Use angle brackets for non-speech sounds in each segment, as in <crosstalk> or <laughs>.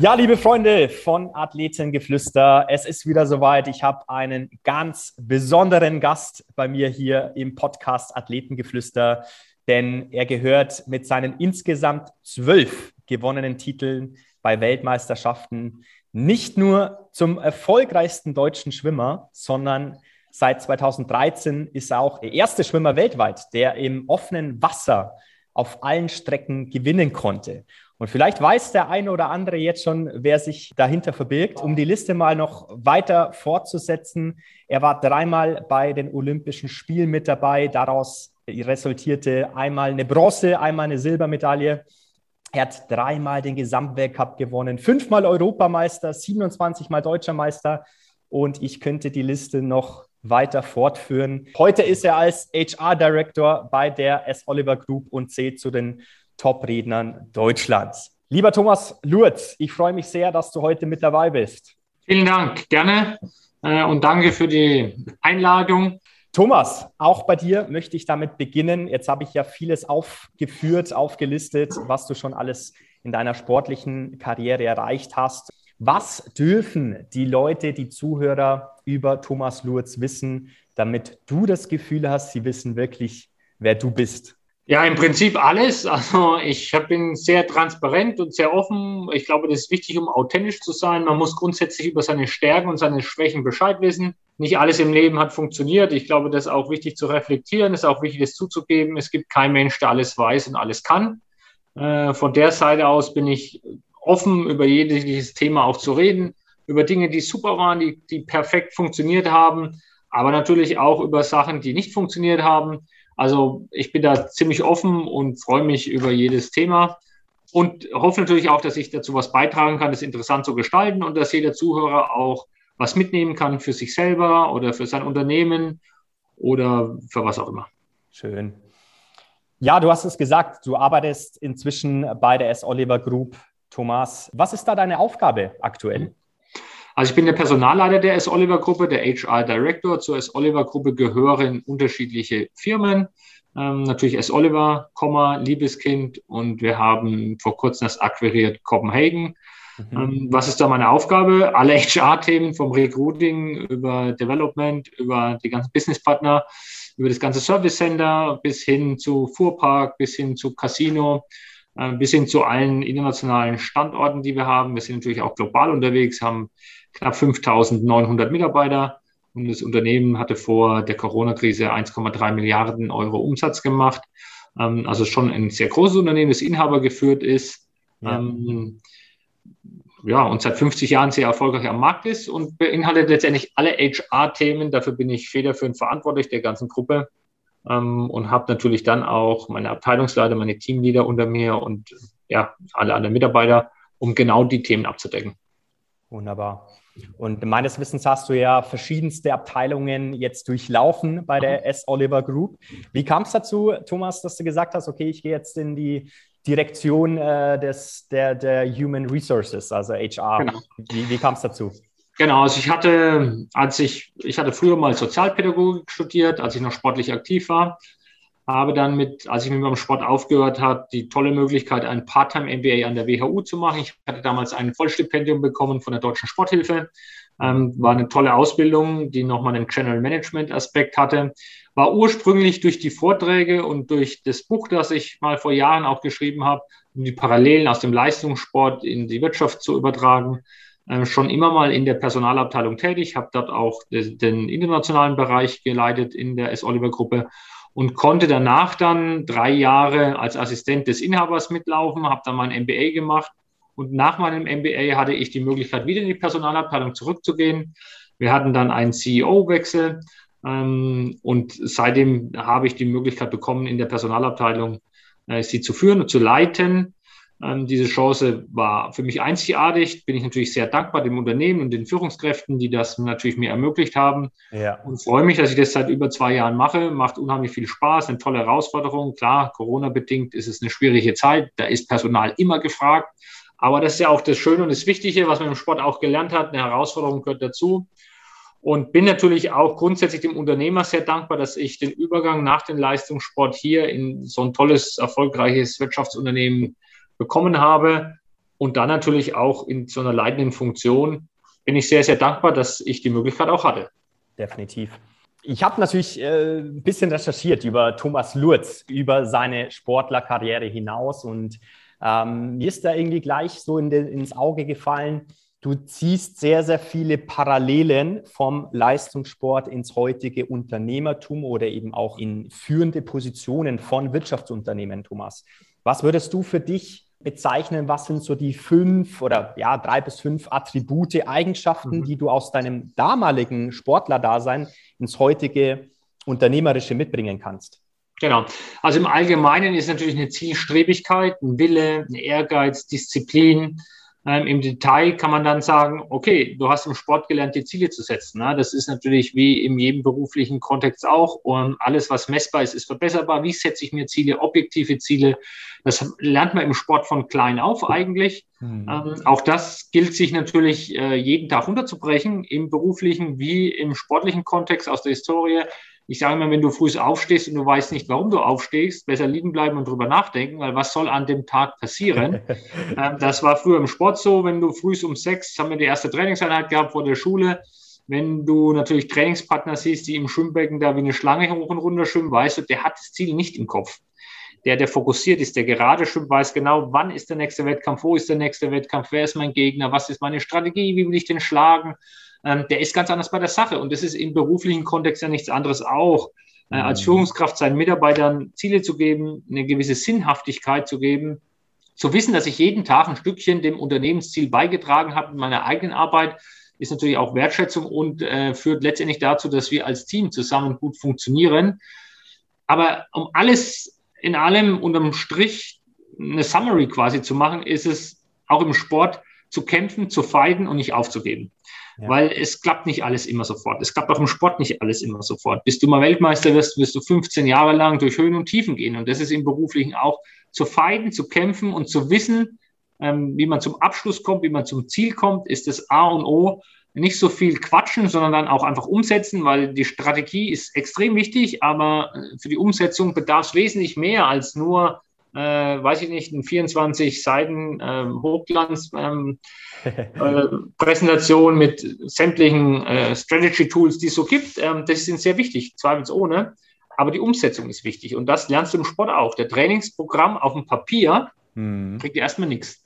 Ja, liebe Freunde von Athletengeflüster, es ist wieder soweit. Ich habe einen ganz besonderen Gast bei mir hier im Podcast Athletengeflüster, denn er gehört mit seinen insgesamt zwölf gewonnenen Titeln bei Weltmeisterschaften nicht nur zum erfolgreichsten deutschen Schwimmer, sondern seit 2013 ist er auch der erste Schwimmer weltweit, der im offenen Wasser auf allen Strecken gewinnen konnte. Und vielleicht weiß der eine oder andere jetzt schon, wer sich dahinter verbirgt. Um die Liste mal noch weiter fortzusetzen. Er war dreimal bei den Olympischen Spielen mit dabei. Daraus resultierte einmal eine Bronze, einmal eine Silbermedaille. Er hat dreimal den Gesamtweltcup gewonnen, fünfmal Europameister, 27 Mal Deutscher Meister. Und ich könnte die Liste noch weiter fortführen. Heute ist er als HR Director bei der S. Oliver Group und zählt zu den Top-Rednern Deutschlands. Lieber Thomas Lurz, ich freue mich sehr, dass du heute mit dabei bist. Vielen Dank, gerne äh, und danke für die Einladung. Thomas, auch bei dir möchte ich damit beginnen. Jetzt habe ich ja vieles aufgeführt, aufgelistet, was du schon alles in deiner sportlichen Karriere erreicht hast. Was dürfen die Leute, die Zuhörer über Thomas Lurz wissen, damit du das Gefühl hast, sie wissen wirklich, wer du bist? Ja, im Prinzip alles. Also ich bin sehr transparent und sehr offen. Ich glaube, das ist wichtig, um authentisch zu sein. Man muss grundsätzlich über seine Stärken und seine Schwächen Bescheid wissen. Nicht alles im Leben hat funktioniert. Ich glaube, das ist auch wichtig zu reflektieren. Ist auch wichtig, das zuzugeben. Es gibt keinen Mensch, der alles weiß und alles kann. Äh, von der Seite aus bin ich offen, über jedes Thema auch zu reden, über Dinge, die super waren, die, die perfekt funktioniert haben, aber natürlich auch über Sachen, die nicht funktioniert haben also ich bin da ziemlich offen und freue mich über jedes Thema und hoffe natürlich auch, dass ich dazu was beitragen kann, das interessant zu gestalten und dass jeder Zuhörer auch was mitnehmen kann für sich selber oder für sein Unternehmen oder für was auch immer. Schön. Ja, du hast es gesagt, du arbeitest inzwischen bei der S. Oliver Group. Thomas, was ist da deine Aufgabe aktuell? Also ich bin der Personalleiter der S. Oliver Gruppe, der HR Director. Zur S. Oliver Gruppe gehören unterschiedliche Firmen. Ähm, natürlich S. Oliver, Liebeskind und wir haben vor kurzem das akquiriert Copenhagen. Mhm. Ähm, was ist da meine Aufgabe? Alle HR-Themen vom Recruiting über Development, über die ganzen Businesspartner, über das ganze Service Center bis hin zu Fuhrpark, bis hin zu Casino, äh, bis hin zu allen internationalen Standorten, die wir haben. Wir sind natürlich auch global unterwegs, haben knapp 5.900 Mitarbeiter und das Unternehmen hatte vor der Corona-Krise 1,3 Milliarden Euro Umsatz gemacht. Ähm, also schon ein sehr großes Unternehmen, das Inhaber geführt ist. Ja. Ähm, ja, und seit 50 Jahren sehr erfolgreich am Markt ist und beinhaltet letztendlich alle HR-Themen. Dafür bin ich federführend verantwortlich der ganzen Gruppe ähm, und habe natürlich dann auch meine Abteilungsleiter, meine Teamleader unter mir und ja, alle anderen Mitarbeiter, um genau die Themen abzudecken. Wunderbar. Und meines Wissens hast du ja verschiedenste Abteilungen jetzt durchlaufen bei der S. Oliver Group. Wie kam es dazu, Thomas, dass du gesagt hast, okay, ich gehe jetzt in die Direktion äh, des, der, der Human Resources, also HR. Genau. Wie, wie kam es dazu? Genau, also ich hatte, als ich, ich hatte früher mal Sozialpädagogik studiert, als ich noch sportlich aktiv war, habe dann mit, als ich mit meinem Sport aufgehört habe, die tolle Möglichkeit, ein Part-Time-MBA an der WHU zu machen. Ich hatte damals ein Vollstipendium bekommen von der Deutschen Sporthilfe. Ähm, war eine tolle Ausbildung, die nochmal einen General Management Aspekt hatte. War ursprünglich durch die Vorträge und durch das Buch, das ich mal vor Jahren auch geschrieben habe, um die Parallelen aus dem Leistungssport in die Wirtschaft zu übertragen, äh, schon immer mal in der Personalabteilung tätig, habe dort auch den internationalen Bereich geleitet in der S. Oliver Gruppe und konnte danach dann drei Jahre als Assistent des Inhabers mitlaufen, habe dann mein MBA gemacht und nach meinem MBA hatte ich die Möglichkeit, wieder in die Personalabteilung zurückzugehen. Wir hatten dann einen CEO-Wechsel ähm, und seitdem habe ich die Möglichkeit bekommen, in der Personalabteilung äh, sie zu führen und zu leiten. Ähm, diese Chance war für mich einzigartig. Bin ich natürlich sehr dankbar dem Unternehmen und den Führungskräften, die das natürlich mir ermöglicht haben. Ja. Und freue mich, dass ich das seit über zwei Jahren mache. Macht unheimlich viel Spaß, eine tolle Herausforderung. Klar, Corona-bedingt ist es eine schwierige Zeit. Da ist Personal immer gefragt. Aber das ist ja auch das Schöne und das Wichtige, was man im Sport auch gelernt hat. Eine Herausforderung gehört dazu. Und bin natürlich auch grundsätzlich dem Unternehmer sehr dankbar, dass ich den Übergang nach dem Leistungssport hier in so ein tolles, erfolgreiches Wirtschaftsunternehmen bekommen habe. und dann natürlich auch in so einer leitenden Funktion bin ich sehr, sehr dankbar, dass ich die Möglichkeit auch hatte. Definitiv. Ich habe natürlich äh, ein bisschen recherchiert über Thomas Lurz, über seine Sportlerkarriere hinaus und ähm, mir ist da irgendwie gleich so in den, ins Auge gefallen, du ziehst sehr, sehr viele Parallelen vom Leistungssport ins heutige Unternehmertum oder eben auch in führende Positionen von Wirtschaftsunternehmen, Thomas. Was würdest du für dich bezeichnen, was sind so die fünf oder ja, drei bis fünf Attribute, Eigenschaften, mhm. die du aus deinem damaligen Sportlerdasein ins heutige Unternehmerische mitbringen kannst? Genau. Also im Allgemeinen ist natürlich eine Zielstrebigkeit, ein Wille, ein Ehrgeiz, Disziplin, ähm, Im Detail kann man dann sagen, okay, du hast im Sport gelernt, die Ziele zu setzen. Ne? Das ist natürlich wie in jedem beruflichen Kontext auch. Und alles, was messbar ist, ist verbesserbar. Wie setze ich mir Ziele, objektive Ziele? Das lernt man im Sport von klein auf eigentlich. Mhm. Ähm, auch das gilt sich natürlich äh, jeden Tag runterzubrechen, im beruflichen wie im sportlichen Kontext aus der Historie. Ich sage mal, wenn du früh aufstehst und du weißt nicht, warum du aufstehst, besser liegen bleiben und drüber nachdenken, weil was soll an dem Tag passieren? <laughs> ähm, das war früher im Sport so, wenn du früh um sechs, haben wir die erste Trainingseinheit gehabt vor der Schule. Wenn du natürlich Trainingspartner siehst, die im Schwimmbecken da wie eine Schlange hoch und runter schwimmen, weißt du, der hat das Ziel nicht im Kopf. Der, der fokussiert ist, der gerade schwimmt, weiß genau, wann ist der nächste Wettkampf, wo ist der nächste Wettkampf, wer ist mein Gegner, was ist meine Strategie, wie will ich den schlagen ähm, der ist ganz anders bei der Sache. Und das ist im beruflichen Kontext ja nichts anderes auch. Äh, als mhm. Führungskraft seinen Mitarbeitern Ziele zu geben, eine gewisse Sinnhaftigkeit zu geben, zu wissen, dass ich jeden Tag ein Stückchen dem Unternehmensziel beigetragen habe in meiner eigenen Arbeit, ist natürlich auch Wertschätzung und äh, führt letztendlich dazu, dass wir als Team zusammen gut funktionieren. Aber um alles in allem unterm Strich eine Summary quasi zu machen, ist es auch im Sport zu kämpfen, zu feiden und nicht aufzugeben. Weil es klappt nicht alles immer sofort. Es klappt auch im Sport nicht alles immer sofort. Bis du mal Weltmeister wirst, wirst du 15 Jahre lang durch Höhen und Tiefen gehen. Und das ist im Beruflichen auch zu feiden, zu kämpfen und zu wissen, ähm, wie man zum Abschluss kommt, wie man zum Ziel kommt, ist das A und O. Nicht so viel quatschen, sondern dann auch einfach umsetzen, weil die Strategie ist extrem wichtig, aber äh, für die Umsetzung bedarf es wesentlich mehr als nur äh, weiß ich nicht, ein 24 Seiten ähm, Hochglanz ähm, <laughs> äh, Präsentation mit sämtlichen äh, Strategy Tools, die es so gibt. Ähm, das sind sehr wichtig, zweifelsohne. Aber die Umsetzung ist wichtig und das lernst du im Sport auch. Der Trainingsprogramm auf dem Papier hm. kriegt dir erstmal nichts.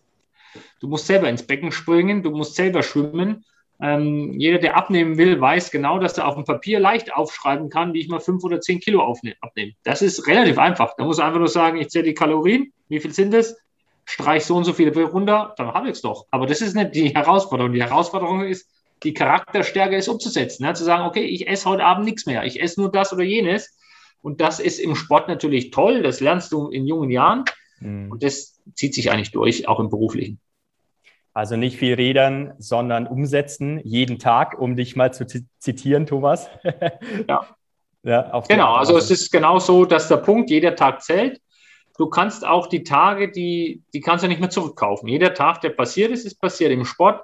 Du musst selber ins Becken springen, du musst selber schwimmen ähm, jeder, der abnehmen will, weiß genau, dass er auf dem Papier leicht aufschreiben kann, wie ich mal fünf oder zehn Kilo abnehme. Das ist relativ einfach. Da muss er einfach nur sagen, ich zähle die Kalorien, wie viel sind es, streich so und so viele runter, dann habe ich es doch. Aber das ist nicht die Herausforderung. Die Herausforderung ist, die Charakterstärke ist umzusetzen. Ne? Zu sagen, okay, ich esse heute Abend nichts mehr, ich esse nur das oder jenes. Und das ist im Sport natürlich toll, das lernst du in jungen Jahren. Mhm. Und das zieht sich eigentlich durch, auch im beruflichen. Also nicht viel reden, sondern umsetzen, jeden Tag, um dich mal zu zitieren, Thomas. <laughs> ja. ja genau, also es ist genau so, dass der Punkt, jeder Tag zählt. Du kannst auch die Tage, die, die kannst du nicht mehr zurückkaufen. Jeder Tag, der passiert ist, ist passiert. Im Sport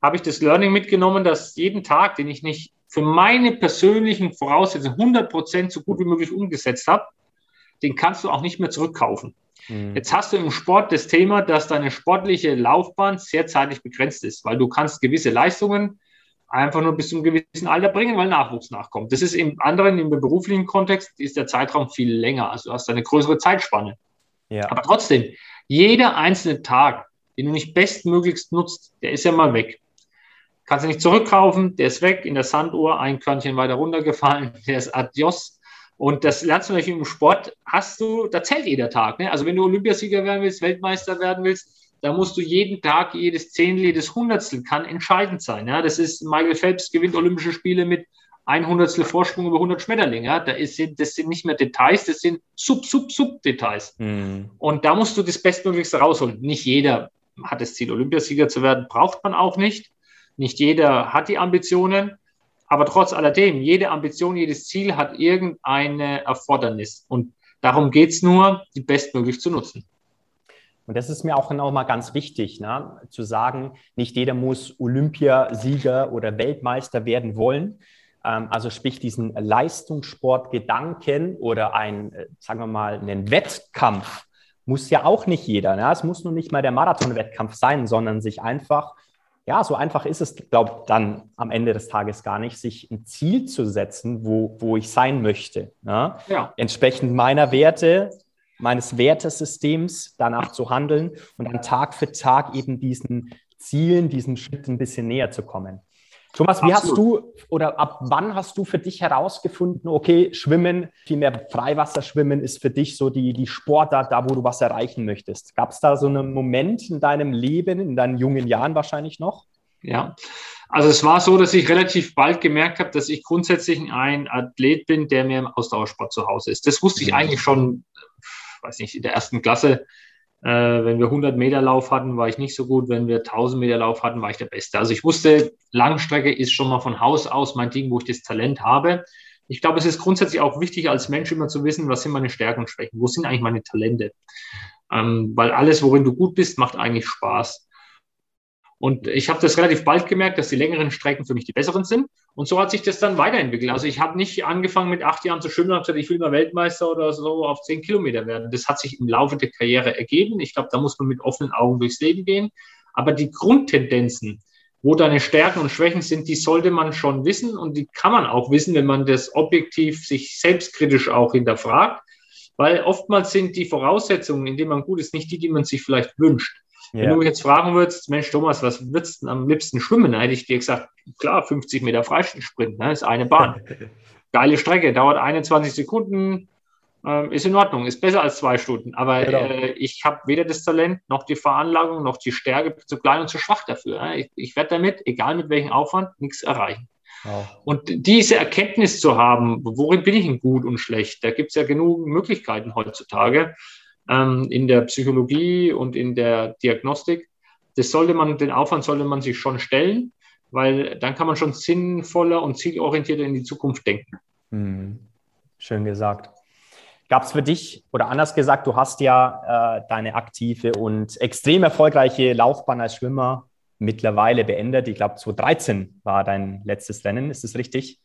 habe ich das Learning mitgenommen, dass jeden Tag, den ich nicht für meine persönlichen Voraussetzungen 100 Prozent so gut wie möglich umgesetzt habe, den kannst du auch nicht mehr zurückkaufen. Mhm. Jetzt hast du im Sport das Thema, dass deine sportliche Laufbahn sehr zeitlich begrenzt ist, weil du kannst gewisse Leistungen einfach nur bis zu einem gewissen Alter bringen, weil Nachwuchs nachkommt. Das ist im anderen, im beruflichen Kontext, ist der Zeitraum viel länger. Also du hast eine größere Zeitspanne. Ja. Aber trotzdem, jeder einzelne Tag, den du nicht bestmöglichst nutzt, der ist ja mal weg. Kannst du nicht zurückkaufen, der ist weg, in der Sanduhr, ein Körnchen weiter runtergefallen, der ist adios. Und das lernst du natürlich im Sport, hast du, da zählt jeder Tag. Ne? Also wenn du Olympiasieger werden willst, Weltmeister werden willst, da musst du jeden Tag, jedes Zehntel, jedes Hundertstel kann entscheidend sein. Ja? Das ist, Michael Phelps gewinnt Olympische Spiele mit ein Hundertstel Vorsprung über 100 Schmetterlinge. Ja? Da ist, das sind nicht mehr Details, das sind Sub, Sub, Sub-Details. Mhm. Und da musst du das Bestmöglichste rausholen. Nicht jeder hat das Ziel, Olympiasieger zu werden, braucht man auch nicht. Nicht jeder hat die Ambitionen. Aber trotz alledem, jede Ambition, jedes Ziel hat irgendeine Erfordernis. Und darum geht es nur, die bestmöglich zu nutzen. Und das ist mir auch noch mal ganz wichtig, ne? zu sagen, nicht jeder muss Olympiasieger oder Weltmeister werden wollen. Ähm, also sprich diesen Leistungssportgedanken oder ein, äh, sagen wir mal, einen Wettkampf muss ja auch nicht jeder. Ne? Es muss nur nicht mal der Marathonwettkampf sein, sondern sich einfach, ja, so einfach ist es, glaube ich, dann am Ende des Tages gar nicht, sich ein Ziel zu setzen, wo, wo ich sein möchte. Ne? Ja. Entsprechend meiner Werte, meines Wertesystems danach zu handeln und dann Tag für Tag eben diesen Zielen, diesen Schritt ein bisschen näher zu kommen. Thomas, wie Absolut. hast du oder ab wann hast du für dich herausgefunden, okay, Schwimmen, vielmehr Freiwasserschwimmen ist für dich so die, die Sportart, da wo du was erreichen möchtest? Gab es da so einen Moment in deinem Leben, in deinen jungen Jahren wahrscheinlich noch? Ja, also es war so, dass ich relativ bald gemerkt habe, dass ich grundsätzlich ein Athlet bin, der mir im Ausdauersport zu Hause ist. Das wusste ich mhm. eigentlich schon, weiß nicht, in der ersten Klasse äh, wenn wir 100 Meter Lauf hatten, war ich nicht so gut. Wenn wir 1000 Meter Lauf hatten, war ich der Beste. Also ich wusste, Langstrecke ist schon mal von Haus aus mein Ding, wo ich das Talent habe. Ich glaube, es ist grundsätzlich auch wichtig, als Mensch immer zu wissen, was sind meine Stärken und Schwächen, wo sind eigentlich meine Talente. Ähm, weil alles, worin du gut bist, macht eigentlich Spaß. Und ich habe das relativ bald gemerkt, dass die längeren Strecken für mich die besseren sind. Und so hat sich das dann weiterentwickelt. Also ich habe nicht angefangen mit acht Jahren zu schwimmen und gesagt, ich will mal Weltmeister oder so auf zehn Kilometer werden. Das hat sich im Laufe der Karriere ergeben. Ich glaube, da muss man mit offenen Augen durchs Leben gehen. Aber die Grundtendenzen, wo deine Stärken und Schwächen sind, die sollte man schon wissen und die kann man auch wissen, wenn man das objektiv sich selbstkritisch auch hinterfragt. Weil oftmals sind die Voraussetzungen, in denen man gut ist, nicht die, die man sich vielleicht wünscht. Ja. Wenn du mich jetzt fragen würdest, Mensch, Thomas, was würdest du am liebsten schwimmen? Da hätte ich dir gesagt, klar, 50 Meter Freisprint, ne, ist eine Bahn. <laughs> Geile Strecke, dauert 21 Sekunden, äh, ist in Ordnung, ist besser als zwei Stunden. Aber genau. äh, ich habe weder das Talent, noch die Veranlagung, noch die Stärke, zu klein und zu schwach dafür. Ne? Ich, ich werde damit, egal mit welchem Aufwand, nichts erreichen. Wow. Und diese Erkenntnis zu haben, worin bin ich denn gut und schlecht, da gibt es ja genug Möglichkeiten heutzutage ähm, in der Psychologie und in der Diagnostik. Das sollte man, den Aufwand sollte man sich schon stellen, weil dann kann man schon sinnvoller und zielorientierter in die Zukunft denken. Hm. Schön gesagt. Gab es für dich, oder anders gesagt, du hast ja äh, deine aktive und extrem erfolgreiche Laufbahn als Schwimmer mittlerweile beendet. Ich glaube, 2013 war dein letztes Rennen, ist das richtig?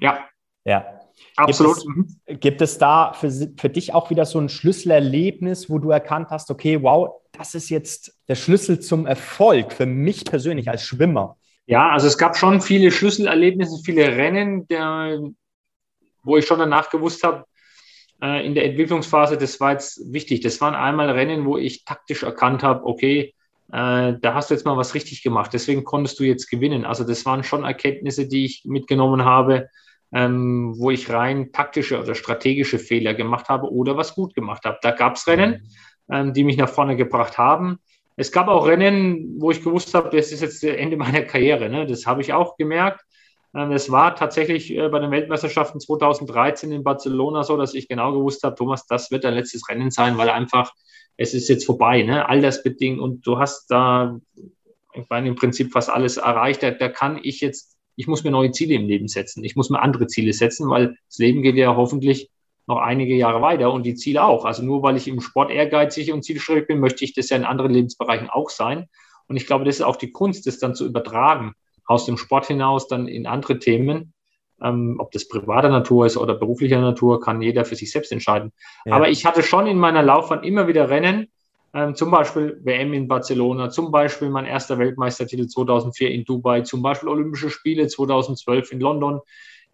Ja. Ja. Absolut. Gibt es, gibt es da für, für dich auch wieder so ein Schlüsselerlebnis, wo du erkannt hast, okay, wow, das ist jetzt der Schlüssel zum Erfolg für mich persönlich als Schwimmer? Ja, also es gab schon viele Schlüsselerlebnisse, viele Rennen, der, wo ich schon danach gewusst habe, äh, in der Entwicklungsphase, das war jetzt wichtig. Das waren einmal Rennen, wo ich taktisch erkannt habe, okay, äh, da hast du jetzt mal was richtig gemacht, deswegen konntest du jetzt gewinnen. Also das waren schon Erkenntnisse, die ich mitgenommen habe, ähm, wo ich rein taktische oder strategische Fehler gemacht habe oder was gut gemacht habe. Da gab es Rennen, ähm, die mich nach vorne gebracht haben. Es gab auch Rennen, wo ich gewusst habe, das ist jetzt das Ende meiner Karriere. Ne? Das habe ich auch gemerkt. Ähm, es war tatsächlich äh, bei den Weltmeisterschaften 2013 in Barcelona so, dass ich genau gewusst habe, Thomas, das wird dein letztes Rennen sein, weil einfach es ist jetzt vorbei, ne? Altersbedingt und du hast da, ich meine, im Prinzip fast alles erreicht. Da, da kann ich jetzt ich muss mir neue Ziele im Leben setzen. Ich muss mir andere Ziele setzen, weil das Leben geht ja hoffentlich noch einige Jahre weiter und die Ziele auch. Also nur weil ich im Sport ehrgeizig und zielstrebig bin, möchte ich das ja in anderen Lebensbereichen auch sein. Und ich glaube, das ist auch die Kunst, das dann zu übertragen aus dem Sport hinaus dann in andere Themen. Ähm, ob das privater Natur ist oder beruflicher Natur, kann jeder für sich selbst entscheiden. Ja. Aber ich hatte schon in meiner Laufbahn immer wieder Rennen, ähm, zum Beispiel WM in Barcelona, zum Beispiel mein erster Weltmeistertitel 2004 in Dubai, zum Beispiel Olympische Spiele 2012 in London,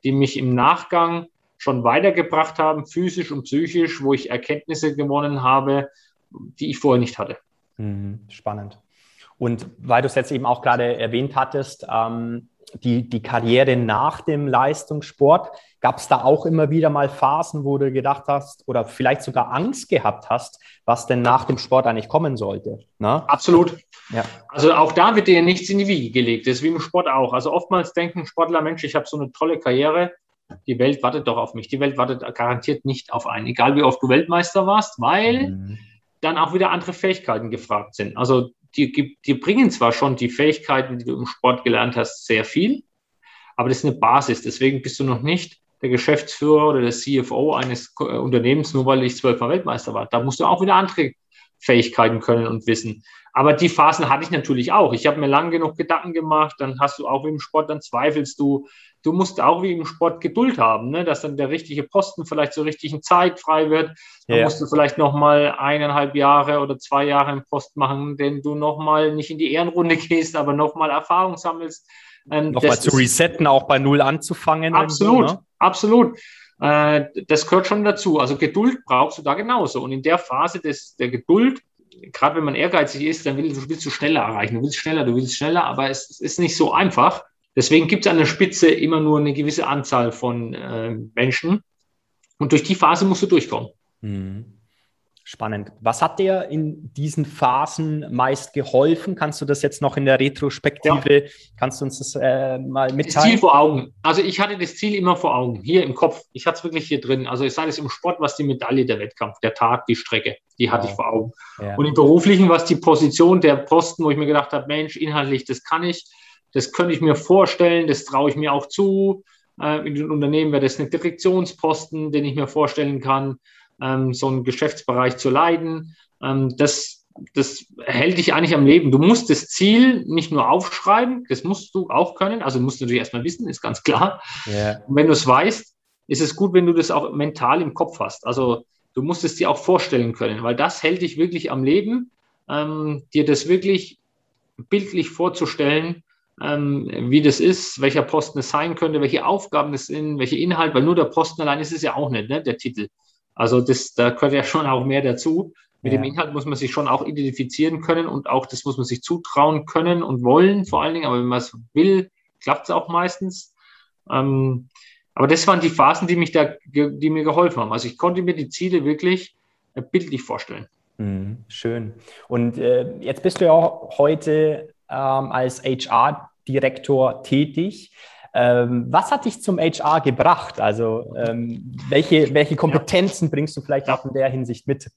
die mich im Nachgang schon weitergebracht haben, physisch und psychisch, wo ich Erkenntnisse gewonnen habe, die ich vorher nicht hatte. Mhm, spannend. Und weil du es jetzt eben auch gerade erwähnt hattest, ähm, die, die Karriere nach dem Leistungssport, gab es da auch immer wieder mal Phasen, wo du gedacht hast oder vielleicht sogar Angst gehabt hast, was denn nach dem Sport eigentlich kommen sollte? Ne? Absolut. Ja. Also auch da wird dir nichts in die Wiege gelegt. Das ist wie im Sport auch. Also oftmals denken Sportler, Mensch, ich habe so eine tolle Karriere, die Welt wartet doch auf mich. Die Welt wartet garantiert nicht auf einen, egal wie oft du Weltmeister warst, weil mhm. dann auch wieder andere Fähigkeiten gefragt sind. Also die, die bringen zwar schon die Fähigkeiten, die du im Sport gelernt hast, sehr viel, aber das ist eine Basis. Deswegen bist du noch nicht der Geschäftsführer oder der CFO eines äh, Unternehmens, nur weil ich zwölfmal Weltmeister war. Da musst du auch wieder andere Fähigkeiten können und wissen. Aber die Phasen hatte ich natürlich auch. Ich habe mir lang genug Gedanken gemacht, dann hast du auch wie im Sport, dann zweifelst du. Du musst auch wie im Sport Geduld haben, ne? dass dann der richtige Posten vielleicht zur richtigen Zeit frei wird. Dann ja. musst du vielleicht nochmal eineinhalb Jahre oder zwei Jahre im Post machen, denn du nochmal nicht in die Ehrenrunde <laughs> gehst, aber nochmal Erfahrung sammelst. Ähm, nochmal zu resetten, auch bei Null anzufangen. Absolut, ne? absolut. Äh, das gehört schon dazu. Also Geduld brauchst du da genauso. Und in der Phase des, der Geduld gerade wenn man ehrgeizig ist, dann willst, willst, du schneller erreichen. Du willst schneller, du willst schneller, aber es, es ist nicht so einfach. Deswegen gibt es an der Spitze immer nur eine gewisse Anzahl von äh, Menschen. Und durch die Phase musst du durchkommen. Mhm. Spannend. Was hat dir in diesen Phasen meist geholfen? Kannst du das jetzt noch in der Retrospektive, ja. kannst du uns das äh, mal mitteilen? Das Ziel vor Augen. Also ich hatte das Ziel immer vor Augen, hier im Kopf. Ich hatte es wirklich hier drin. Also sei es im Sport, was die Medaille, der Wettkampf, der Tag, die Strecke, die hatte ja. ich vor Augen. Ja. Und im Beruflichen, was die Position der Posten, wo ich mir gedacht habe, Mensch, inhaltlich, das kann ich, das könnte ich mir vorstellen, das traue ich mir auch zu. Äh, in den Unternehmen wäre das ein Direktionsposten, den ich mir vorstellen kann ähm, so einen Geschäftsbereich zu leiten. Ähm, das, das hält dich eigentlich am Leben. Du musst das Ziel nicht nur aufschreiben, das musst du auch können. Also musst du natürlich erstmal wissen, ist ganz klar. Yeah. Und wenn du es weißt, ist es gut, wenn du das auch mental im Kopf hast. Also du musst es dir auch vorstellen können, weil das hält dich wirklich am Leben, ähm, dir das wirklich bildlich vorzustellen, ähm, wie das ist, welcher Posten es sein könnte, welche Aufgaben es sind, welche Inhalte, weil nur der Posten allein ist es ja auch nicht, ne, der Titel. Also das, da gehört ja schon auch mehr dazu. Mit ja. dem Inhalt muss man sich schon auch identifizieren können und auch das muss man sich zutrauen können und wollen vor allen Dingen. Aber wenn man es will, klappt es auch meistens. Ähm, aber das waren die Phasen, die mich da, die mir geholfen haben. Also ich konnte mir die Ziele wirklich äh, bildlich vorstellen. Mhm, schön. Und äh, jetzt bist du ja auch heute ähm, als HR-Direktor tätig. Ähm, was hat dich zum HR gebracht? Also ähm, welche, welche Kompetenzen bringst du vielleicht auch in der Hinsicht mit?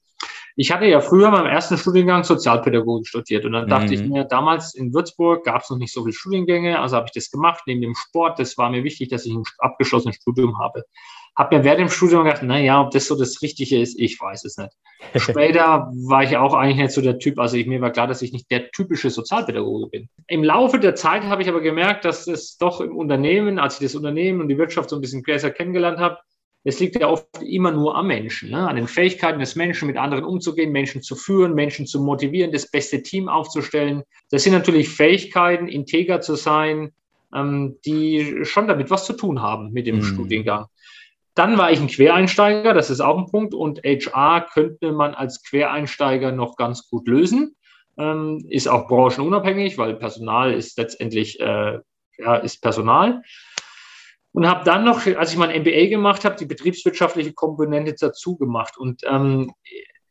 Ich hatte ja früher beim ersten Studiengang Sozialpädagogik studiert und dann dachte mhm. ich mir, damals in Würzburg gab es noch nicht so viele Studiengänge, also habe ich das gemacht neben dem Sport. Das war mir wichtig, dass ich ein abgeschlossenes Studium habe. Habe mir während dem Studium gedacht, naja, ob das so das Richtige ist, ich weiß es nicht. <laughs> Später war ich auch eigentlich nicht so der Typ, also ich, mir war klar, dass ich nicht der typische Sozialpädagoge bin. Im Laufe der Zeit habe ich aber gemerkt, dass es doch im Unternehmen, als ich das Unternehmen und die Wirtschaft so ein bisschen besser kennengelernt habe, es liegt ja oft immer nur am Menschen, ne? an den Fähigkeiten des Menschen, mit anderen umzugehen, Menschen zu führen, Menschen zu motivieren, das beste Team aufzustellen. Das sind natürlich Fähigkeiten, integer zu sein, ähm, die schon damit was zu tun haben mit dem mhm. Studiengang. Dann war ich ein Quereinsteiger, das ist auch ein Punkt. Und HR könnte man als Quereinsteiger noch ganz gut lösen. Ähm, ist auch branchenunabhängig, weil Personal ist letztendlich äh, ja, ist Personal. Und habe dann noch, als ich mein MBA gemacht habe, die betriebswirtschaftliche Komponente dazu gemacht. Und ähm,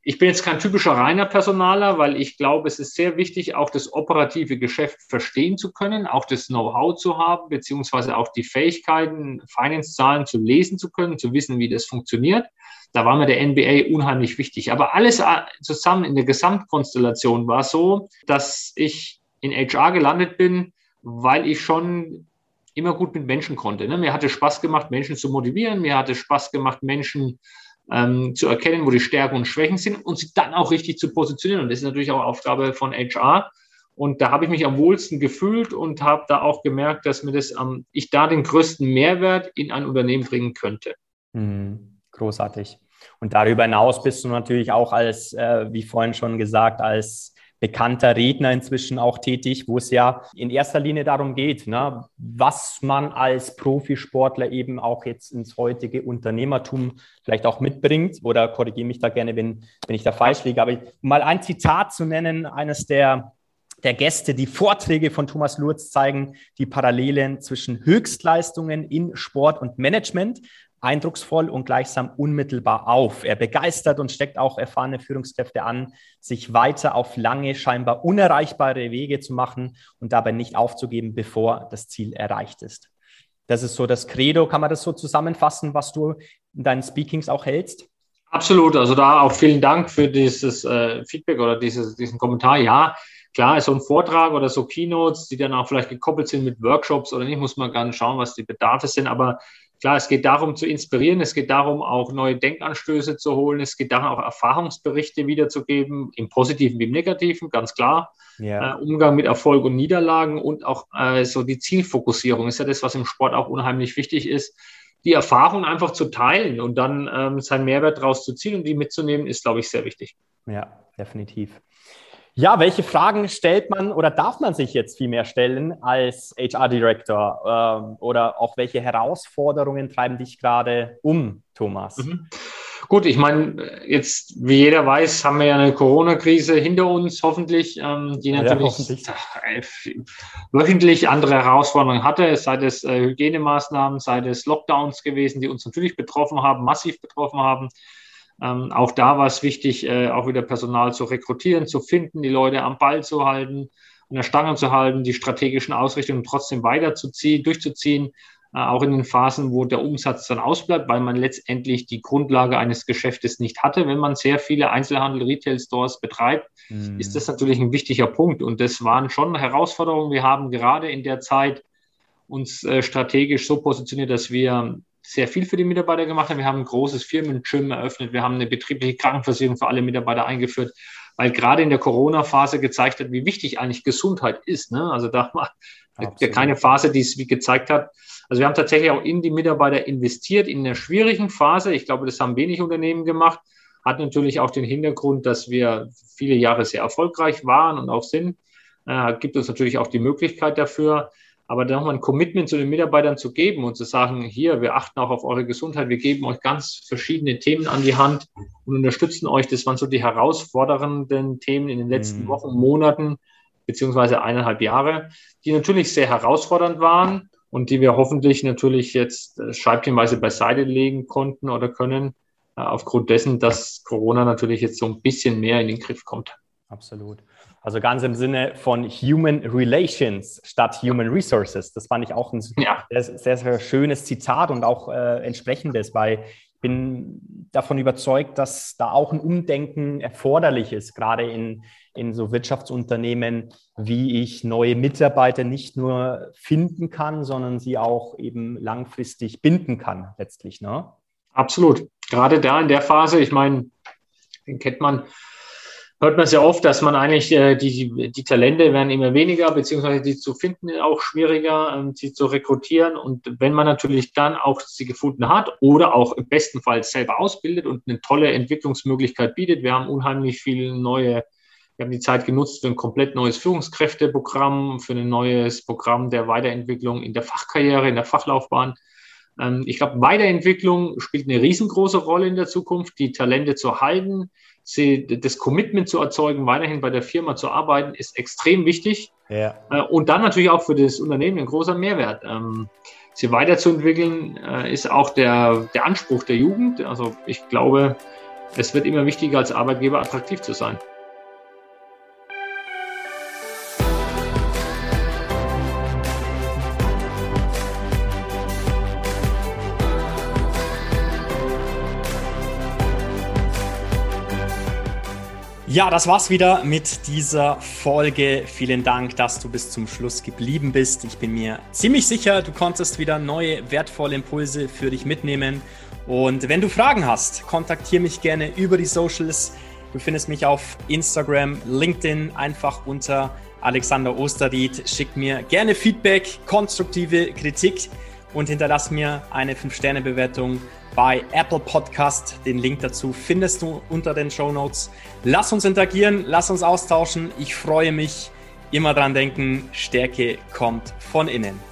ich bin jetzt kein typischer reiner Personaler, weil ich glaube, es ist sehr wichtig, auch das operative Geschäft verstehen zu können, auch das Know-how zu haben, beziehungsweise auch die Fähigkeiten, Finance-Zahlen zu lesen zu können, zu wissen, wie das funktioniert. Da war mir der NBA unheimlich wichtig. Aber alles äh, zusammen in der Gesamtkonstellation war so, dass ich in HR gelandet bin, weil ich schon immer gut mit Menschen konnte. Ne? Mir hatte Spaß gemacht, Menschen zu motivieren. Mir hatte Spaß gemacht, Menschen ähm, zu erkennen, wo die Stärken und Schwächen sind und sie dann auch richtig zu positionieren. Und das ist natürlich auch Aufgabe von HR. Und da habe ich mich am wohlsten gefühlt und habe da auch gemerkt, dass mir das ähm, ich da den größten Mehrwert in ein Unternehmen bringen könnte. Mhm, großartig. Und darüber hinaus bist du natürlich auch als, äh, wie vorhin schon gesagt, als bekannter Redner inzwischen auch tätig, wo es ja in erster Linie darum geht, ne, was man als Profisportler eben auch jetzt ins heutige Unternehmertum vielleicht auch mitbringt. Oder korrigiere mich da gerne, wenn, wenn ich da falsch liege. Aber mal ein Zitat zu nennen, eines der der Gäste, die Vorträge von Thomas Lurz zeigen die Parallelen zwischen Höchstleistungen in Sport und Management eindrucksvoll und gleichsam unmittelbar auf. Er begeistert und steckt auch erfahrene Führungskräfte an, sich weiter auf lange, scheinbar unerreichbare Wege zu machen und dabei nicht aufzugeben, bevor das Ziel erreicht ist. Das ist so das Credo. Kann man das so zusammenfassen, was du in deinen Speakings auch hältst? Absolut. Also da auch vielen Dank für dieses äh, Feedback oder dieses, diesen Kommentar. Ja, klar so ein Vortrag oder so Keynotes, die dann auch vielleicht gekoppelt sind mit Workshops oder nicht, muss man gar schauen, was die Bedarfe sind. Aber Klar, es geht darum zu inspirieren, es geht darum, auch neue Denkanstöße zu holen, es geht darum, auch Erfahrungsberichte wiederzugeben, im Positiven wie im Negativen, ganz klar. Ja. Äh, Umgang mit Erfolg und Niederlagen und auch äh, so die Zielfokussierung ist ja das, was im Sport auch unheimlich wichtig ist. Die Erfahrung einfach zu teilen und dann ähm, seinen Mehrwert daraus zu ziehen und die mitzunehmen, ist, glaube ich, sehr wichtig. Ja, definitiv. Ja, welche Fragen stellt man oder darf man sich jetzt viel mehr stellen als HR-Director? Ähm, oder auch welche Herausforderungen treiben dich gerade um, Thomas? Mhm. Gut, ich meine, jetzt, wie jeder weiß, haben wir ja eine Corona-Krise hinter uns, hoffentlich, ähm, die natürlich ja, hoffentlich. Äh, <laughs> wöchentlich andere Herausforderungen hatte, sei es äh, Hygienemaßnahmen, sei es Lockdowns gewesen, die uns natürlich betroffen haben, massiv betroffen haben. Ähm, auch da war es wichtig, äh, auch wieder Personal zu rekrutieren, zu finden, die Leute am Ball zu halten, an der Stange zu halten, die strategischen Ausrichtungen trotzdem weiterzuziehen, durchzuziehen, äh, auch in den Phasen, wo der Umsatz dann ausbleibt, weil man letztendlich die Grundlage eines Geschäftes nicht hatte. Wenn man sehr viele Einzelhandel, Retail-Stores betreibt, mhm. ist das natürlich ein wichtiger Punkt. Und das waren schon Herausforderungen. Wir haben gerade in der Zeit uns äh, strategisch so positioniert, dass wir sehr viel für die Mitarbeiter gemacht haben. Wir haben ein großes Firmen-Gym eröffnet. Wir haben eine betriebliche Krankenversicherung für alle Mitarbeiter eingeführt, weil gerade in der Corona-Phase gezeigt hat, wie wichtig eigentlich Gesundheit ist. Ne? Also da war ja keine Phase, die es wie gezeigt hat. Also wir haben tatsächlich auch in die Mitarbeiter investiert in einer schwierigen Phase. Ich glaube, das haben wenig Unternehmen gemacht. Hat natürlich auch den Hintergrund, dass wir viele Jahre sehr erfolgreich waren und auch sind. Äh, gibt uns natürlich auch die Möglichkeit dafür. Aber dann nochmal ein Commitment zu den Mitarbeitern zu geben und zu sagen, hier, wir achten auch auf eure Gesundheit, wir geben euch ganz verschiedene Themen an die Hand und unterstützen euch. Das waren so die herausfordernden Themen in den letzten mhm. Wochen, Monaten, beziehungsweise eineinhalb Jahre, die natürlich sehr herausfordernd waren und die wir hoffentlich natürlich jetzt äh, scheibchenweise beiseite legen konnten oder können, äh, aufgrund dessen, dass Corona natürlich jetzt so ein bisschen mehr in den Griff kommt. Absolut. Also ganz im Sinne von Human Relations statt Human Resources. Das fand ich auch ein ja. sehr, sehr, sehr, schönes Zitat und auch äh, entsprechendes, weil ich bin davon überzeugt, dass da auch ein Umdenken erforderlich ist, gerade in, in so Wirtschaftsunternehmen, wie ich neue Mitarbeiter nicht nur finden kann, sondern sie auch eben langfristig binden kann, letztlich. Ne? Absolut. Gerade da in der Phase, ich meine, den kennt man hört man sehr oft, dass man eigentlich äh, die, die Talente werden immer weniger, beziehungsweise die zu finden auch schwieriger, ähm, sie zu rekrutieren. Und wenn man natürlich dann auch sie gefunden hat oder auch im besten Fall selber ausbildet und eine tolle Entwicklungsmöglichkeit bietet, wir haben unheimlich viele neue, wir haben die Zeit genutzt für ein komplett neues Führungskräfteprogramm, für ein neues Programm der Weiterentwicklung in der Fachkarriere, in der Fachlaufbahn. Ähm, ich glaube, Weiterentwicklung spielt eine riesengroße Rolle in der Zukunft, die Talente zu halten sie, das Commitment zu erzeugen, weiterhin bei der Firma zu arbeiten, ist extrem wichtig. Ja. Äh, und dann natürlich auch für das Unternehmen ein großer Mehrwert. Ähm, sie weiterzuentwickeln äh, ist auch der, der Anspruch der Jugend. Also ich glaube, es wird immer wichtiger, als Arbeitgeber attraktiv zu sein. Ja, das war's wieder mit dieser Folge. Vielen Dank, dass du bis zum Schluss geblieben bist. Ich bin mir ziemlich sicher, du konntest wieder neue wertvolle Impulse für dich mitnehmen. Und wenn du Fragen hast, kontaktiere mich gerne über die Socials. Du findest mich auf Instagram, LinkedIn, einfach unter Alexander Osterried. Schick mir gerne Feedback, konstruktive Kritik und hinterlass mir eine 5-Sterne-Bewertung bei Apple Podcast. Den Link dazu findest du unter den Show Notes. Lass uns interagieren, lass uns austauschen. Ich freue mich. Immer dran denken, Stärke kommt von innen.